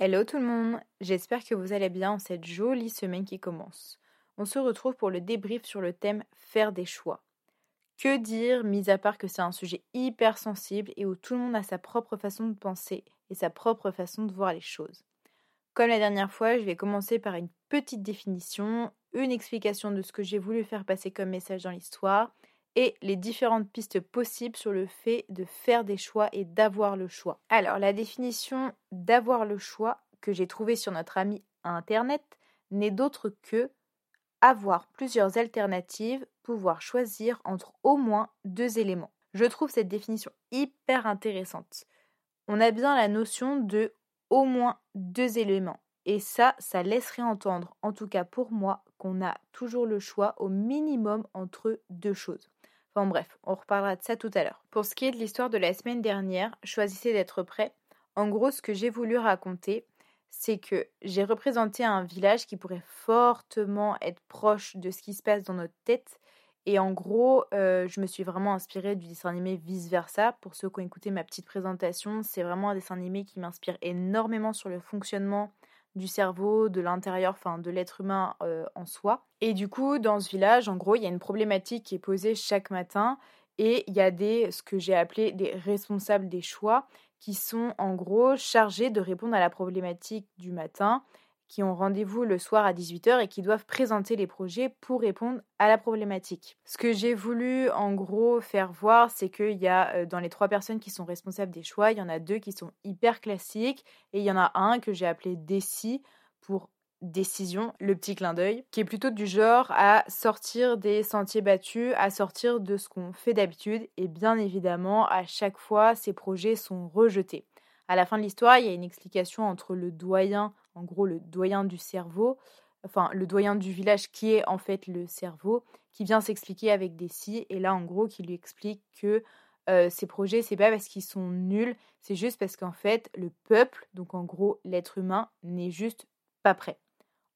Hello tout le monde, j'espère que vous allez bien en cette jolie semaine qui commence. On se retrouve pour le débrief sur le thème faire des choix. Que dire, mis à part que c'est un sujet hyper sensible et où tout le monde a sa propre façon de penser et sa propre façon de voir les choses. Comme la dernière fois, je vais commencer par une petite définition, une explication de ce que j'ai voulu faire passer comme message dans l'histoire et les différentes pistes possibles sur le fait de faire des choix et d'avoir le choix. Alors, la définition d'avoir le choix que j'ai trouvée sur notre ami Internet n'est d'autre que avoir plusieurs alternatives, pouvoir choisir entre au moins deux éléments. Je trouve cette définition hyper intéressante. On a bien la notion de au moins deux éléments. Et ça, ça laisserait entendre, en tout cas pour moi, qu'on a toujours le choix au minimum entre deux choses. Enfin bref, on reparlera de ça tout à l'heure. Pour ce qui est de l'histoire de la semaine dernière, choisissez d'être prêt. En gros, ce que j'ai voulu raconter, c'est que j'ai représenté un village qui pourrait fortement être proche de ce qui se passe dans notre tête. Et en gros, euh, je me suis vraiment inspirée du dessin animé Vice Versa. Pour ceux qui ont écouté ma petite présentation, c'est vraiment un dessin animé qui m'inspire énormément sur le fonctionnement du cerveau, de l'intérieur, enfin de l'être humain euh, en soi. Et du coup, dans ce village, en gros, il y a une problématique qui est posée chaque matin et il y a des, ce que j'ai appelé des responsables des choix qui sont en gros chargés de répondre à la problématique du matin, qui ont rendez-vous le soir à 18h et qui doivent présenter les projets pour répondre à la problématique. Ce que j'ai voulu en gros faire voir, c'est qu'il y a euh, dans les trois personnes qui sont responsables des choix, il y en a deux qui sont hyper classiques et il y en a un que j'ai appelé Desi pour décision, le petit clin d'œil, qui est plutôt du genre à sortir des sentiers battus, à sortir de ce qu'on fait d'habitude, et bien évidemment, à chaque fois, ces projets sont rejetés. À la fin de l'histoire, il y a une explication entre le doyen, en gros le doyen du cerveau, enfin le doyen du village qui est en fait le cerveau, qui vient s'expliquer avec des si, et là en gros qui lui explique que euh, ces projets, c'est pas parce qu'ils sont nuls, c'est juste parce qu'en fait le peuple, donc en gros l'être humain, n'est juste pas prêt.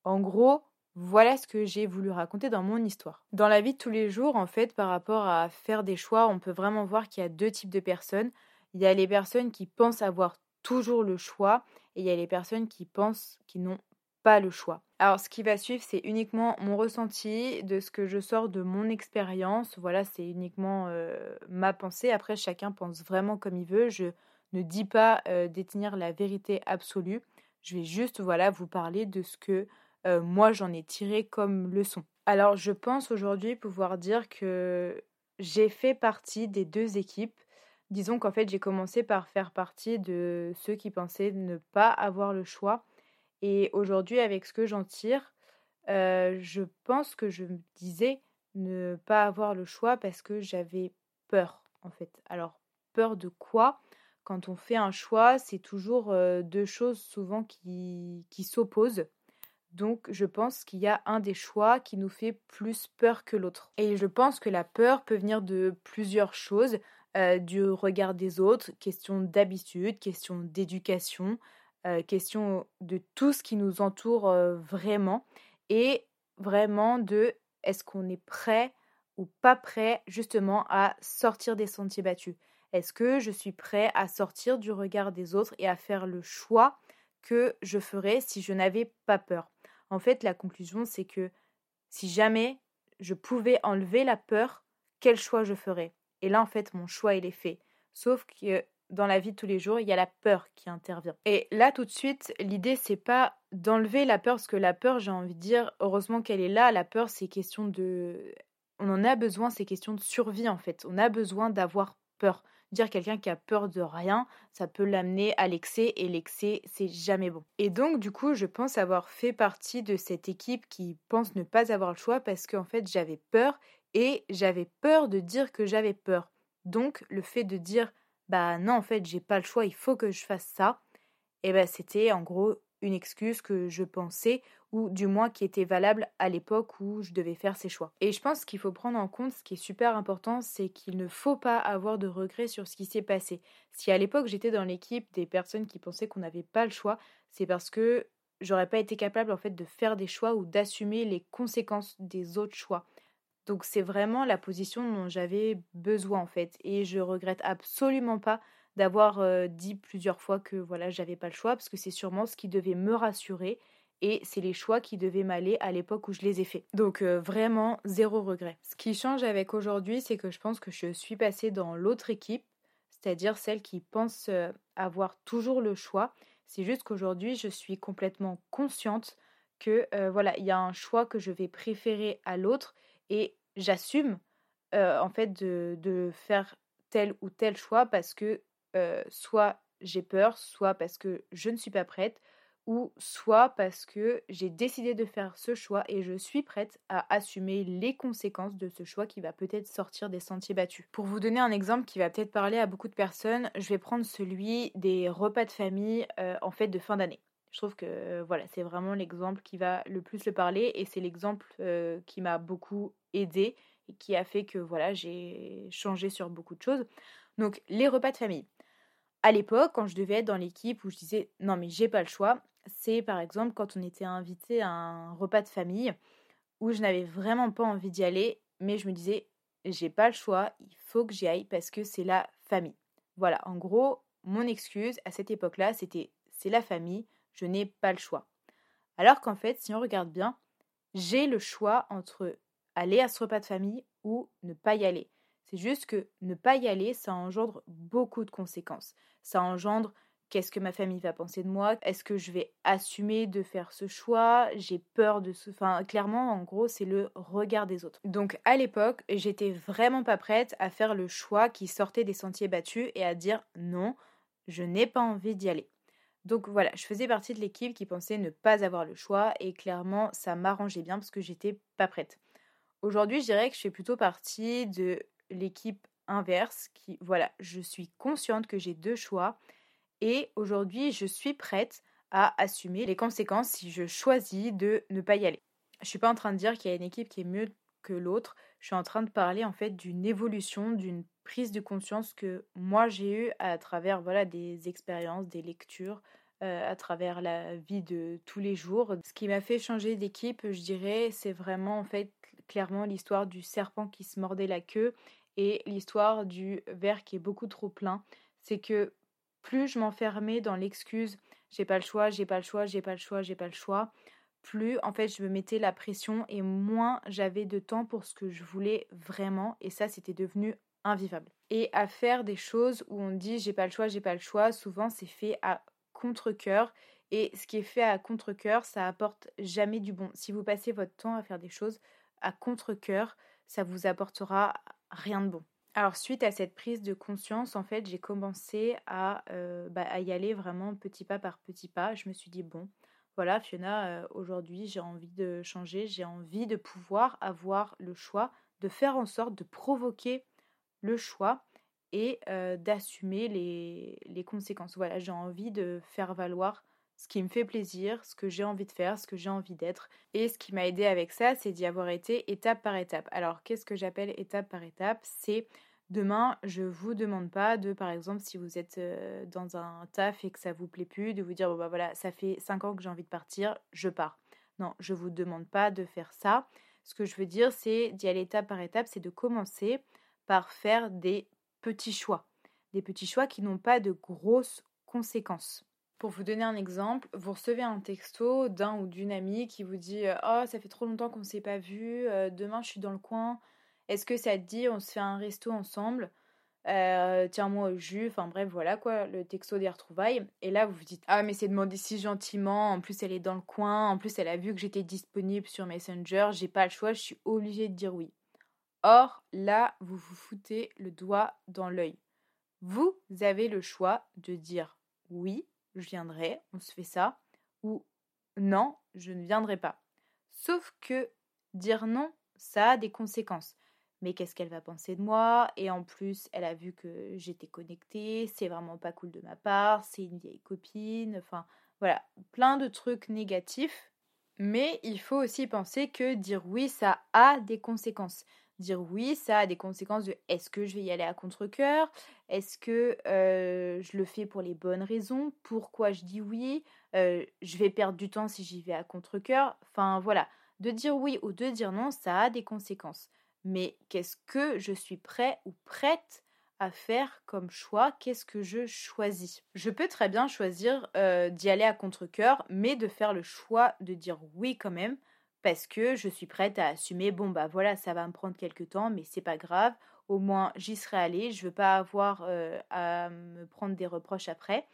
En gros, voilà ce que j'ai voulu raconter dans mon histoire. Dans la vie de tous les jours, en fait, par rapport à faire des choix, on peut vraiment voir qu'il y a deux types de personnes. Il y a les personnes qui pensent avoir toujours le choix et il y a les personnes qui pensent qu'ils n'ont pas le choix. Alors ce qui va suivre, c'est uniquement mon ressenti de ce que je sors de mon expérience. Voilà, c'est uniquement euh, ma pensée. Après, chacun pense vraiment comme il veut. Je ne dis pas euh, détenir la vérité absolue. Je vais juste voilà vous parler de ce que euh, moi j'en ai tiré comme leçon. Alors je pense aujourd'hui pouvoir dire que j'ai fait partie des deux équipes. Disons qu'en fait j'ai commencé par faire partie de ceux qui pensaient ne pas avoir le choix. Et aujourd'hui avec ce que j'en tire, euh, je pense que je me disais ne pas avoir le choix parce que j'avais peur en fait. Alors peur de quoi? Quand on fait un choix, c'est toujours euh, deux choses souvent qui, qui s'opposent. Donc je pense qu'il y a un des choix qui nous fait plus peur que l'autre. Et je pense que la peur peut venir de plusieurs choses, du regard des autres, question d'habitude, question d'éducation, question de tout ce qui nous entoure vraiment, et vraiment de est-ce qu'on est prêt ou pas prêt justement à sortir des sentiers battus? Est-ce que je suis prêt à sortir du regard des autres et à faire le choix que je ferais si je n'avais pas peur? En fait, la conclusion, c'est que si jamais je pouvais enlever la peur, quel choix je ferais? Et là, en fait, mon choix, il est fait. Sauf que dans la vie de tous les jours, il y a la peur qui intervient. Et là, tout de suite, l'idée, c'est pas d'enlever la peur, parce que la peur, j'ai envie de dire, heureusement qu'elle est là. La peur, c'est question de. On en a besoin, c'est question de survie, en fait. On a besoin d'avoir peur dire quelqu'un qui a peur de rien, ça peut l'amener à l'excès et l'excès, c'est jamais bon. Et donc, du coup, je pense avoir fait partie de cette équipe qui pense ne pas avoir le choix parce qu'en fait, j'avais peur et j'avais peur de dire que j'avais peur. Donc, le fait de dire, bah non, en fait, j'ai pas le choix, il faut que je fasse ça, et eh ben c'était en gros une excuse que je pensais ou du moins qui était valable à l'époque où je devais faire ces choix. Et je pense qu'il faut prendre en compte ce qui est super important, c'est qu'il ne faut pas avoir de regrets sur ce qui s'est passé. Si à l'époque j'étais dans l'équipe des personnes qui pensaient qu'on n'avait pas le choix, c'est parce que j'aurais pas été capable en fait de faire des choix ou d'assumer les conséquences des autres choix. Donc c'est vraiment la position dont j'avais besoin en fait et je regrette absolument pas d'avoir dit plusieurs fois que voilà, j'avais pas le choix parce que c'est sûrement ce qui devait me rassurer et c'est les choix qui devaient m'aller à l'époque où je les ai faits. Donc vraiment zéro regret. Ce qui change avec aujourd'hui, c'est que je pense que je suis passée dans l'autre équipe, c'est-à-dire celle qui pense avoir toujours le choix. C'est juste qu'aujourd'hui, je suis complètement consciente que voilà, il y a un choix que je vais préférer à l'autre et j'assume en fait de, faire tel ou tel choix parce que soit j'ai peur, soit parce que je ne suis pas prête, ou soit parce que j'ai décidé de faire ce choix et je suis prête à assumer les conséquences de ce choix qui va peut-être sortir des sentiers battus. Pour vous donner un exemple qui va peut-être parler à beaucoup de personnes, je vais prendre celui des repas de famille en fête de fin d'année. Je trouve que voilà, c'est vraiment l'exemple qui va le plus le parler et c'est l'exemple qui m'a beaucoup aidé et qui a fait que voilà, j'ai changé sur beaucoup de choses. Donc les repas de famille. À l'époque, quand je devais être dans l'équipe où je disais non mais j'ai pas le choix, c'est par exemple quand on était invité à un repas de famille où je n'avais vraiment pas envie d'y aller, mais je me disais j'ai pas le choix, il faut que j'y aille parce que c'est la famille. Voilà, en gros, mon excuse à cette époque-là, c'était c'est la famille, je n'ai pas le choix. Alors qu'en fait, si on regarde bien, j'ai le choix entre aller à ce repas de famille ou ne pas y aller. C'est juste que ne pas y aller, ça engendre beaucoup de conséquences. Ça engendre qu'est-ce que ma famille va penser de moi? Est-ce que je vais assumer de faire ce choix? J'ai peur de ce... Enfin, clairement, en gros, c'est le regard des autres. Donc, à l'époque, j'étais vraiment pas prête à faire le choix qui sortait des sentiers battus et à dire non, je n'ai pas envie d'y aller. Donc voilà, je faisais partie de l'équipe qui pensait ne pas avoir le choix et clairement, ça m'arrangeait bien parce que j'étais pas prête. Aujourd'hui, je dirais que je fais plutôt partie de l'équipe inverse qui, voilà, je suis consciente que j'ai deux choix et aujourd'hui, je suis prête à assumer les conséquences si je choisis de ne pas y aller. Je suis pas en train de dire qu'il y a une équipe qui est mieux que l'autre. Je suis en train de parler en fait d'une évolution, d'une prise de conscience que moi j'ai eue à travers voilà des expériences, des lectures, euh, à travers la vie de tous les jours. Ce qui m'a fait changer d'équipe, je dirais, c'est vraiment en fait clairement l'histoire du serpent qui se mordait la queue et l'histoire du verre qui est beaucoup trop plein. C'est que plus je m'enfermais dans l'excuse j'ai pas le choix, j'ai pas le choix, j'ai pas le choix, j'ai pas le choix, plus en fait je me mettais la pression et moins j'avais de temps pour ce que je voulais vraiment et ça c'était devenu invivable. Et à faire des choses où on dit j'ai pas le choix, j'ai pas le choix, souvent c'est fait à contre-cœur et ce qui est fait à contre-cœur, ça apporte jamais du bon. Si vous passez votre temps à faire des choses à contre-cœur, ça vous apportera rien de bon. Alors suite à cette prise de conscience, en fait, j'ai commencé à, euh, bah, y aller vraiment petit pas par petit pas. Je me suis dit, bon, voilà, Fiona, euh, aujourd'hui, j'ai envie de changer, j'ai envie de pouvoir avoir le choix, de faire en sorte de provoquer le choix et d'assumer les, conséquences. Voilà, j'ai envie de faire valoir ce qui me fait plaisir, ce que j'ai envie de faire, ce que j'ai envie d'être. Et ce qui m'a aidé avec ça, c'est d'y avoir été étape par étape. Alors, qu'est-ce que j'appelle étape par étape? C'est demain, je vous demande pas de, par exemple, si vous êtes dans un taf et que ça vous plaît plus, de vous dire, bon bah voilà, ça fait 5 ans que j'ai envie de partir, je pars. Non, je vous demande pas de faire ça. Ce que je veux dire, c'est d'y aller étape par étape, c'est de commencer par faire des petits choix. Des petits choix qui n'ont pas de grosses conséquences. Pour vous donner un exemple, vous recevez un texto d'un ou d'une amie qui vous dit Oh, ça fait trop longtemps qu'on ne s'est pas vu, euh, demain je suis dans le coin, est-ce que ça te dit on se fait un resto ensemble? Euh, Tiens-moi au jus, enfin bref, voilà quoi, le texto des retrouvailles. Et là, vous vous dites Ah, mais c'est demandé si gentiment, en plus elle est dans le coin, en plus elle a vu que j'étais disponible sur Messenger, j'ai pas le choix, je suis obligée de dire oui. Or, là, vous vous foutez le doigt dans l'œil. Vous avez le choix de dire oui je viendrai, on se fait ça, ou non, je ne viendrai pas. Sauf que dire non, ça a des conséquences. Mais qu'est-ce qu'elle va penser de moi? Et en plus, elle a vu que j'étais connectée, c'est vraiment pas cool de ma part, c'est une vieille copine, enfin voilà, plein de trucs négatifs. Mais il faut aussi penser que dire oui, ça a des conséquences dire oui, ça a des conséquences de est-ce que je vais y aller à contre-coeur? Est-ce que je le fais pour les bonnes raisons? Pourquoi je dis oui? Je vais perdre du temps si j'y vais à contre-coeur? Enfin voilà, de dire oui ou de dire non, ça a des conséquences. Mais qu'est-ce que je suis prêt ou prête à faire comme choix? Qu'est-ce que je choisis? Je peux très bien choisir d'y aller à contre-coeur, mais de faire le choix de dire oui quand même, parce que je suis prête à assumer, bon bah voilà, ça va me prendre quelques temps, mais c'est pas grave, au moins j'y serai allée, je veux pas avoir à me prendre des reproches après.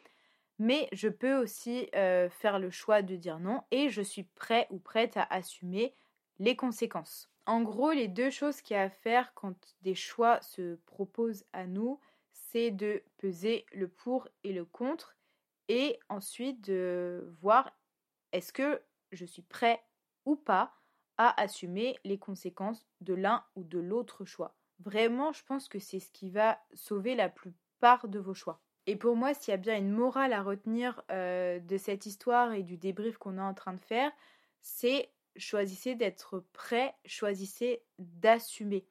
Mais je peux aussi faire le choix de dire non et je suis prêt ou prête à assumer les conséquences. En gros, les deux choses qu'il y a à faire quand des choix se proposent à nous, c'est de peser le pour et le contre et ensuite de voir est-ce que je suis prêt ou pas à assumer les conséquences de l'un ou de l'autre choix. Vraiment, je pense que c'est ce qui va sauver la plupart de vos choix. Et pour moi, s'il y a bien une morale à retenir euh, de cette histoire et du débrief qu'on est en train de faire, c'est choisissez d'être prêt, choisissez d'assumer.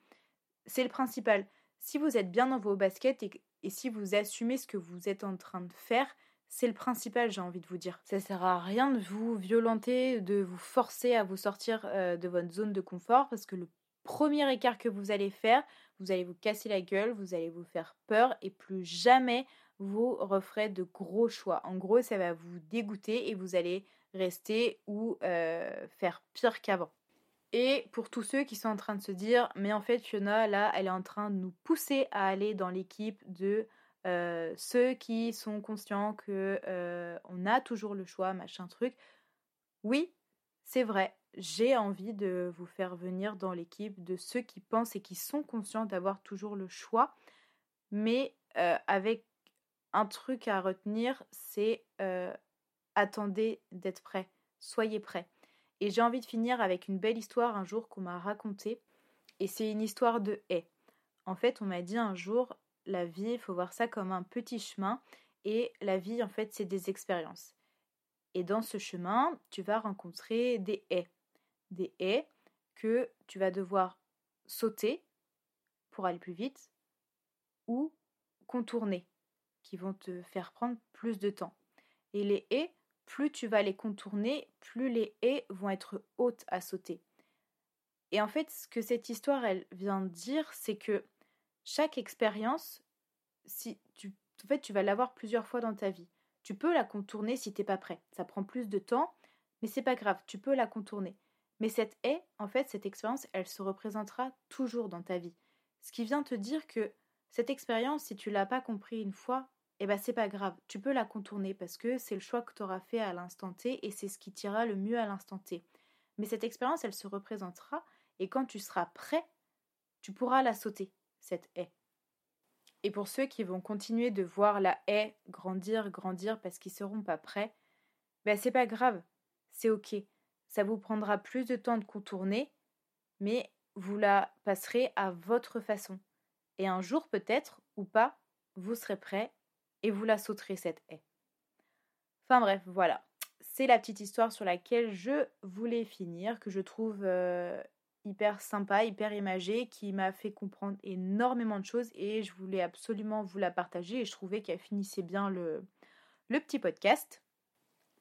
C'est le principal. Si vous êtes bien dans vos baskets et, si vous assumez ce que vous êtes en train de faire, c'est le principal, j'ai envie de vous dire. Ça sert à rien de vous violenter, de vous forcer à vous sortir euh, de votre zone de confort parce que le premier écart que vous allez faire, vous allez vous casser la gueule, vous allez vous faire peur et plus jamais vous referez de gros choix. En gros, ça va vous dégoûter et vous allez rester ou euh, faire pire qu'avant. Et pour tous ceux qui sont en train de se dire, mais en fait Fiona, là, elle est en train de nous pousser à aller dans l'équipe de euh, ceux qui sont conscients que euh, on a toujours le choix, machin truc. Oui, c'est vrai, j'ai envie de vous faire venir dans l'équipe de ceux qui pensent et qui sont conscients d'avoir toujours le choix, mais avec un truc à retenir, c'est attendez d'être prêt, soyez prêt. Et j'ai envie de finir avec une belle histoire un jour qu'on m'a racontée, et c'est une histoire de haie. En fait, on m'a dit un jour, la vie, il faut voir ça comme un petit chemin, et la vie, en fait, c'est des expériences. Et dans ce chemin, tu vas rencontrer des haies. Des haies que tu vas devoir sauter pour aller plus vite, ou contourner, qui vont te faire prendre plus de temps. Et les haies, plus tu vas les contourner, plus les haies vont être hautes à sauter. Et en fait, ce que cette histoire elle vient de dire, c'est que chaque expérience, tu, en fait, tu vas l'avoir plusieurs fois dans ta vie. Tu peux la contourner si t'es pas prêt. Ça prend plus de temps, mais c'est pas grave, tu peux la contourner. Mais cette haie, en fait, cette expérience, elle se représentera toujours dans ta vie. Ce qui vient te dire que cette expérience, si tu l'as pas compris une fois, eh ben c'est pas grave, tu peux la contourner parce que c'est le choix que tu auras fait à l'instant T et c'est ce qui t'ira le mieux à l'instant T. Mais cette expérience, elle se représentera et quand tu seras prêt, tu pourras la sauter, cette haie. Et pour ceux qui vont continuer de voir la haie grandir, grandir parce qu'ils seront pas prêts, ben c'est pas grave, c'est ok. Ça vous prendra plus de temps de contourner, mais vous la passerez à votre façon. Et un jour peut-être, ou pas, vous serez prêt et vous la sauterez cette haie. Enfin bref, voilà. C'est la petite histoire sur laquelle je voulais finir, que je trouve euh, hyper sympa, hyper imagée, qui m'a fait comprendre énormément de choses et je voulais absolument vous la partager et je trouvais qu'elle finissait bien le, le petit podcast.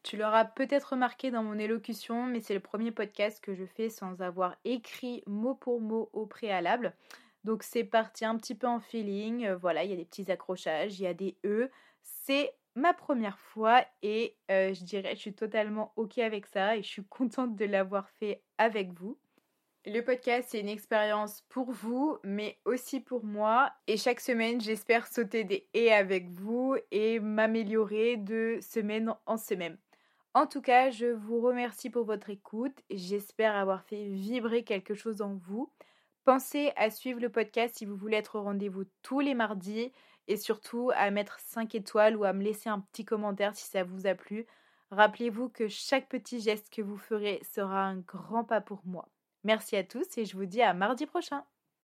Tu l'auras peut-être remarqué dans mon élocution, mais c'est le premier podcast que je fais sans avoir écrit mot pour mot au préalable. Donc c'est parti un petit peu en feeling. Euh, voilà, il y a des petits accrochages, il y a des E. C'est ma première fois et euh, je dirais je suis totalement ok avec ça et je suis contente de l'avoir fait avec vous. Le podcast, c'est une expérience pour vous, mais aussi pour moi. Et chaque semaine, j'espère sauter des et avec vous et m'améliorer de semaine en semaine. En tout cas, je vous remercie pour votre écoute. J'espère avoir fait vibrer quelque chose en vous. Pensez à suivre le podcast si vous voulez être au rendez-vous tous les mardis et surtout à mettre 5 étoiles ou à me laisser un petit commentaire si ça vous a plu. Rappelez-vous que chaque petit geste que vous ferez sera un grand pas pour moi. Merci à tous et je vous dis à mardi prochain.